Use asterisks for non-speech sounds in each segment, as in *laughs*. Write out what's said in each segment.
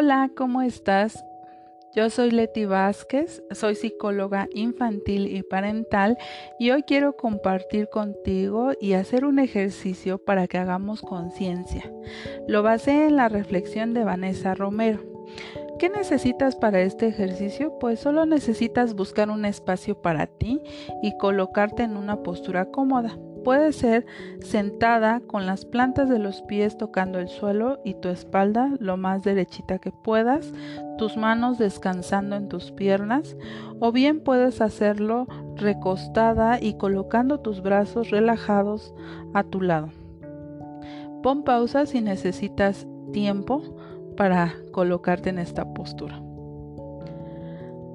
Hola, ¿cómo estás? Yo soy Leti Vázquez, soy psicóloga infantil y parental y hoy quiero compartir contigo y hacer un ejercicio para que hagamos conciencia. Lo basé en la reflexión de Vanessa Romero. ¿Qué necesitas para este ejercicio? Pues solo necesitas buscar un espacio para ti y colocarte en una postura cómoda. Puede ser sentada con las plantas de los pies tocando el suelo y tu espalda lo más derechita que puedas, tus manos descansando en tus piernas, o bien puedes hacerlo recostada y colocando tus brazos relajados a tu lado. Pon pausa si necesitas tiempo para colocarte en esta postura.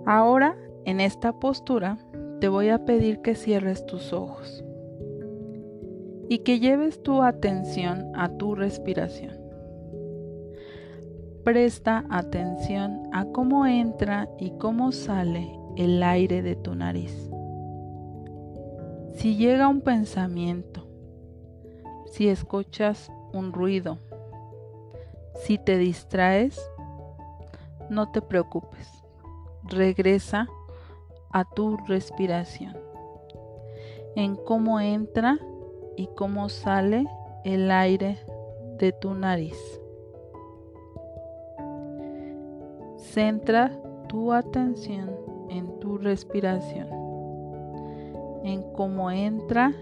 Ahora, en esta postura, te voy a pedir que cierres tus ojos y que lleves tu atención a tu respiración. Presta atención a cómo entra y cómo sale el aire de tu nariz. Si llega un pensamiento, si escuchas un ruido, si te distraes, no te preocupes. Regresa a tu respiración, en cómo entra y cómo sale el aire de tu nariz. Centra tu atención en tu respiración, en cómo entra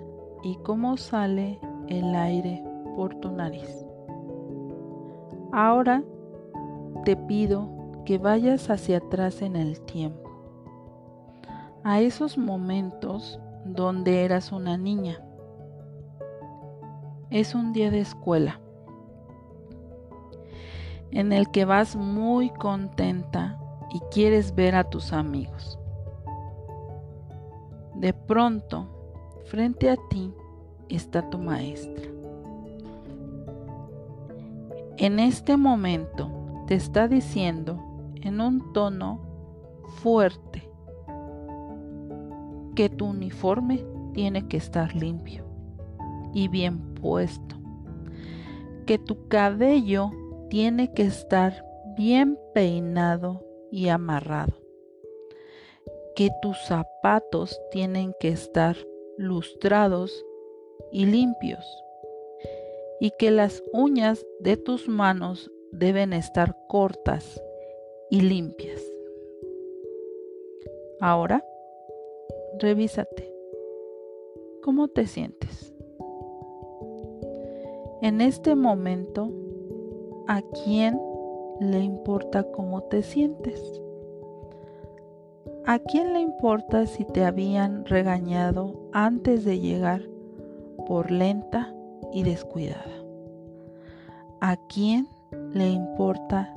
y cómo sale el aire por tu nariz. Ahora te pido que vayas hacia atrás en el tiempo, a esos momentos donde eras una niña. Es un día de escuela en el que vas muy contenta y quieres ver a tus amigos. De pronto, frente a ti está tu maestra. En este momento te está diciendo en un tono fuerte que tu uniforme tiene que estar limpio y bien puesto, que tu cabello tiene que estar bien peinado y amarrado, que tus zapatos tienen que estar lustrados y limpios y que las uñas de tus manos deben estar cortas y limpias. Ahora, revísate. ¿Cómo te sientes? En este momento, ¿a quién le importa cómo te sientes? ¿A quién le importa si te habían regañado antes de llegar por lenta y descuidada. ¿A quién le importa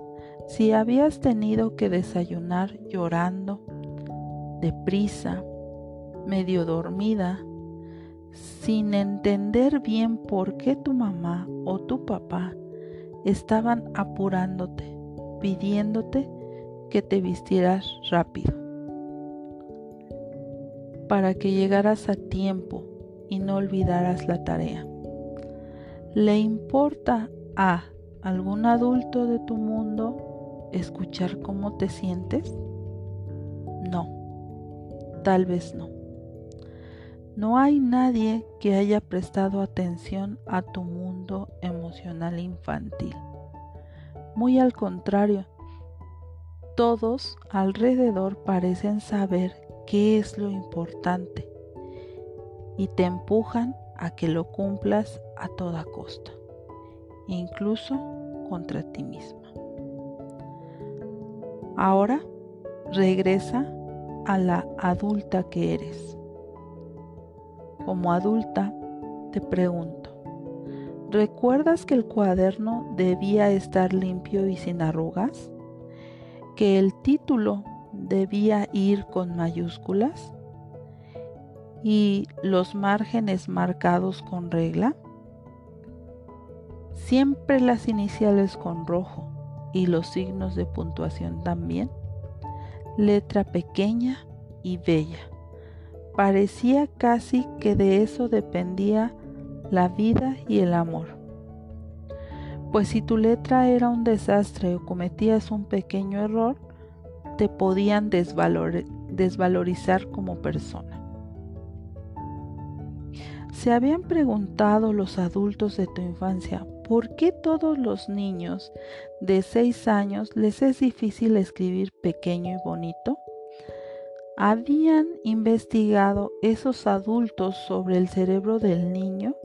si habías tenido que desayunar llorando, deprisa, medio dormida, sin entender bien por qué tu mamá o tu papá estaban apurándote, pidiéndote que te vistieras rápido, para que llegaras a tiempo y no olvidaras la tarea. ¿Le importa a algún adulto de tu mundo escuchar cómo te sientes? No, tal vez no. No hay nadie que haya prestado atención a tu mundo emocional infantil. Muy al contrario, todos alrededor parecen saber qué es lo importante y te empujan a que lo cumplas a toda costa, incluso contra ti misma. Ahora regresa a la adulta que eres. Como adulta, te pregunto, ¿recuerdas que el cuaderno debía estar limpio y sin arrugas? ¿Que el título debía ir con mayúsculas? y los márgenes marcados con regla, siempre las iniciales con rojo y los signos de puntuación también, letra pequeña y bella. Parecía casi que de eso dependía la vida y el amor. pues si tu letra era un desastre o cometías un pequeño error, te podían desvalorizar como persona. Se habían preguntado los adultos de tu infancia, ¿por qué todos los niños de 6 años les es difícil escribir pequeño y bonito? ¿Habían investigado esos adultos sobre el cerebro del niño?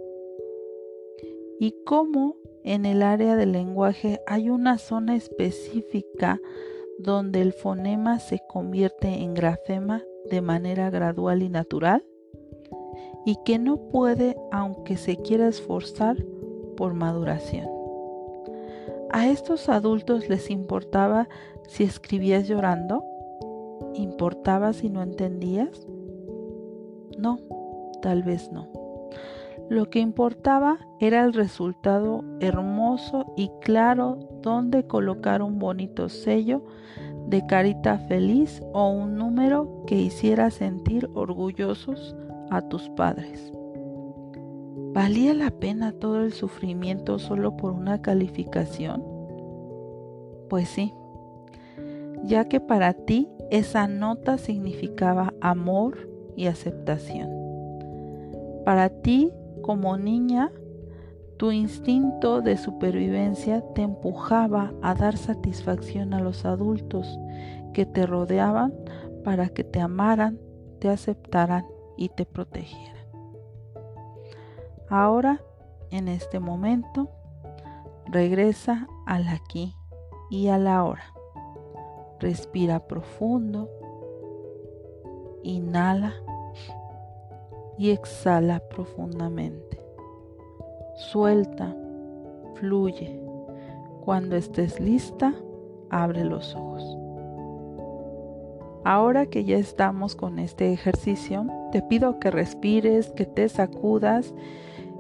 ¿Y cómo en el área del lenguaje hay una zona específica donde el fonema se convierte en grafema de manera gradual y natural? Y que no puede, aunque se quiera esforzar, por maduración. ¿A estos adultos les importaba si escribías llorando? ¿Importaba si no entendías? No, tal vez no. Lo que importaba era el resultado hermoso y claro donde colocar un bonito sello de carita feliz o un número que hiciera sentir orgullosos a tus padres. ¿Valía la pena todo el sufrimiento solo por una calificación? Pues sí, ya que para ti esa nota significaba amor y aceptación. Para ti, como niña, tu instinto de supervivencia te empujaba a dar satisfacción a los adultos que te rodeaban para que te amaran, te aceptaran y te protegieran. Ahora, en este momento, regresa al aquí y a la hora. Respira profundo. Inhala y exhala profundamente. Suelta, fluye. Cuando estés lista, abre los ojos. Ahora que ya estamos con este ejercicio, te pido que respires, que te sacudas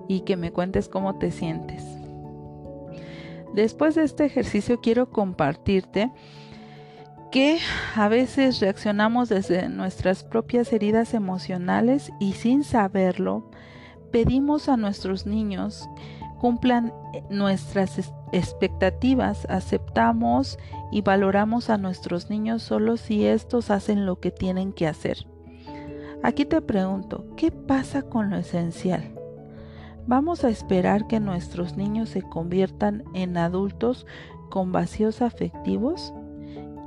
y que me cuentes cómo te sientes. Después de este ejercicio quiero compartirte que a veces reaccionamos desde nuestras propias heridas emocionales y sin saberlo pedimos a nuestros niños cumplan eh, nuestras expectativas, aceptamos y valoramos a nuestros niños solo si estos hacen lo que tienen que hacer. Aquí te pregunto, ¿qué pasa con lo esencial? ¿Vamos a esperar que nuestros niños se conviertan en adultos con vacíos afectivos?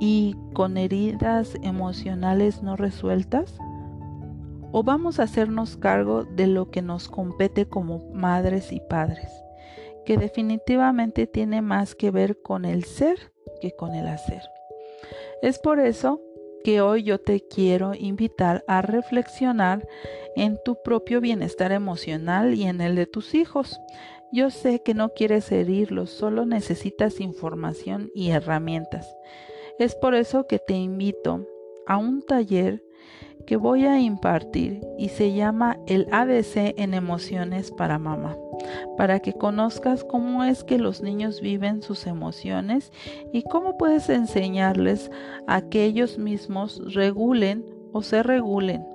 Y con heridas emocionales no resueltas? ¿O vamos a hacernos cargo de lo que nos compete como madres y padres, que definitivamente tiene más que ver con el ser que con el hacer? Es por eso que hoy yo te quiero invitar a reflexionar en tu propio bienestar emocional y en el de tus hijos. Yo sé que no quieres herirlos, solo necesitas información y herramientas. Es por eso que te invito a un taller que voy a impartir y se llama el ABC en emociones para mamá, para que conozcas cómo es que los niños viven sus emociones y cómo puedes enseñarles a que ellos mismos regulen o se regulen.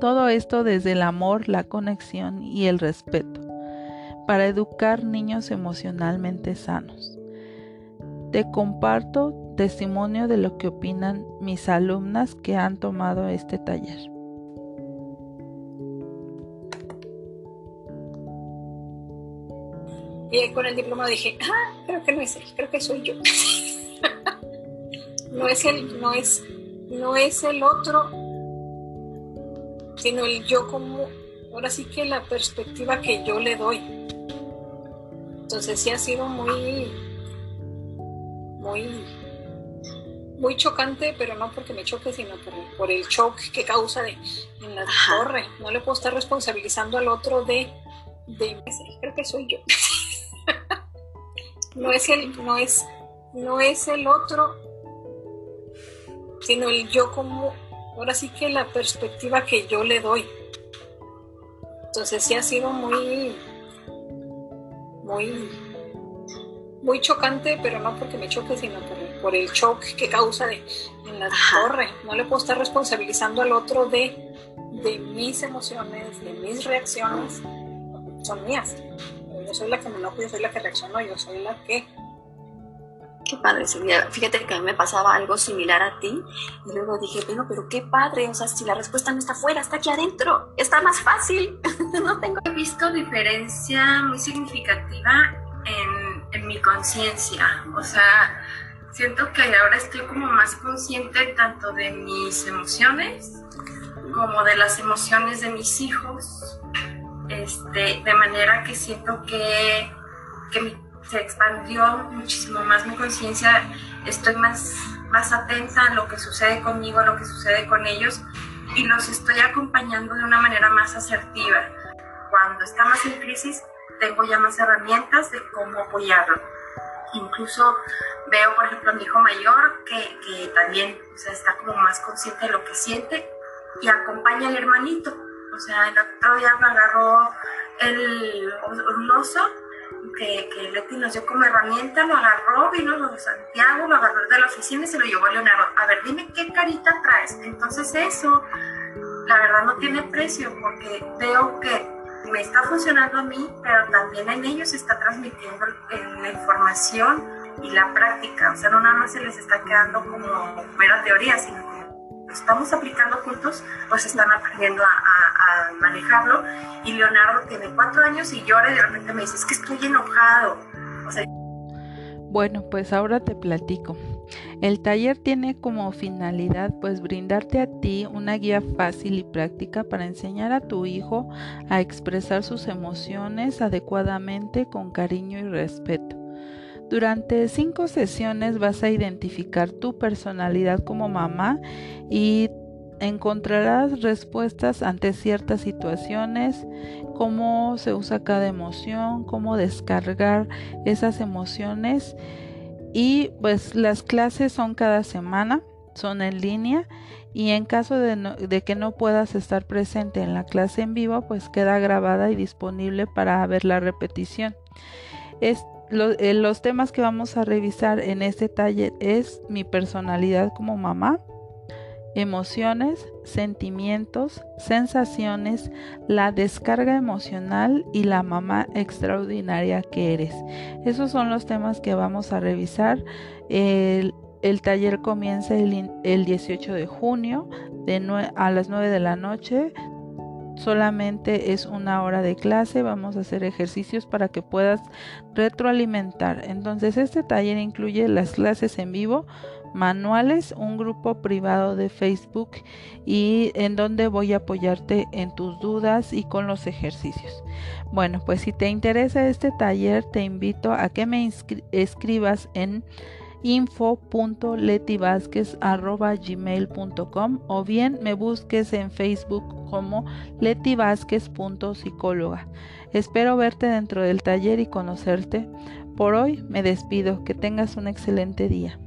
Todo esto desde el amor, la conexión y el respeto, para educar niños emocionalmente sanos. Te comparto testimonio de lo que opinan mis alumnas que han tomado este taller. Y con el diploma dije, ah, creo que no es él, creo que soy yo. *laughs* no es el, no es, no es el otro, sino el yo como, ahora sí que la perspectiva que yo le doy. Entonces sí ha sido muy, muy muy chocante, pero no porque me choque, sino por, el shock que causa de, en la torre. No le puedo estar responsabilizando al otro de, de creo que soy yo. *laughs* no es el, no es, no es el otro, sino el yo como, ahora sí que la perspectiva que yo le doy. Entonces sí ha sido muy, muy muy chocante, pero no porque me choque, sino por, el shock que causa de, en la torre. No le puedo estar responsabilizando al otro de, de mis emociones, de mis reacciones, son mías. yo soy la que me enojo, yo soy la que reacciono, yo soy la que Qué padre, Silvia. Fíjate que a mí me pasaba algo similar a ti y luego dije, bueno, pero qué padre, o sea, si la respuesta no está afuera, está aquí adentro, está más fácil. *laughs* no tengo... He visto diferencia muy significativa en, en mi conciencia, o sea, siento que ahora estoy como más consciente tanto de mis emociones como de las emociones de mis hijos, este, de manera que siento que, que se expandió muchísimo más mi conciencia, estoy más, más atenta a lo que sucede conmigo, a lo que sucede con ellos y los estoy acompañando de una manera más asertiva. Cuando estamos en crisis, tengo ya más herramientas de cómo apoyarlo. Incluso veo, por ejemplo, a mi hijo mayor que, que también o sea, está como más consciente de lo que siente y acompaña al hermanito. O sea, el otro día me agarró el, el oso que, que Leti nos dio como herramienta, lo agarró, vino lo Santiago, lo agarró de la oficina y se lo llevó a Leonardo. A ver, dime qué carita traes. Entonces eso, la verdad no tiene precio porque veo que me está funcionando a mí, pero también en ellos se está transmitiendo la información y la práctica. O sea, no nada más se les está quedando como mera teoría, sino estamos aplicando juntos, pues están aprendiendo a, manejarlo. Y Leonardo tiene cuatro años y llora y de repente me dice, es que estoy enojado. bueno, pues ahora te platico. El taller tiene como finalidad pues brindarte a ti una guía fácil y práctica para enseñar a tu hijo a expresar sus emociones adecuadamente con cariño y respeto. Durante cinco sesiones vas a identificar tu personalidad como mamá y encontrarás respuestas ante ciertas situaciones, cómo se usa cada emoción, cómo descargar esas emociones y pues las clases son cada semana, son en línea y en caso de, que no puedas estar presente en la clase en vivo pues queda grabada y disponible para ver la repetición. Eh, los temas que vamos a revisar en este taller es mi personalidad como mamá, emociones, sentimientos, sensaciones, la descarga emocional y la mamá extraordinaria que eres. Esos son los temas que vamos a revisar. El, taller comienza el, el, 18 de junio de a las 9 de la noche solamente es una hora de clase, vamos a hacer ejercicios para que puedas retroalimentar. Entonces este taller incluye las clases en vivo, manuales, un grupo privado de Facebook y en donde voy a apoyarte en tus dudas y con los ejercicios. Bueno, pues si te interesa este taller, te invito a que me escribas en info.letivasquez.gmail.com o bien me busques en Facebook como letivasquez.psicóloga. Espero verte dentro del taller y conocerte. Por hoy me despido. Que tengas un excelente día.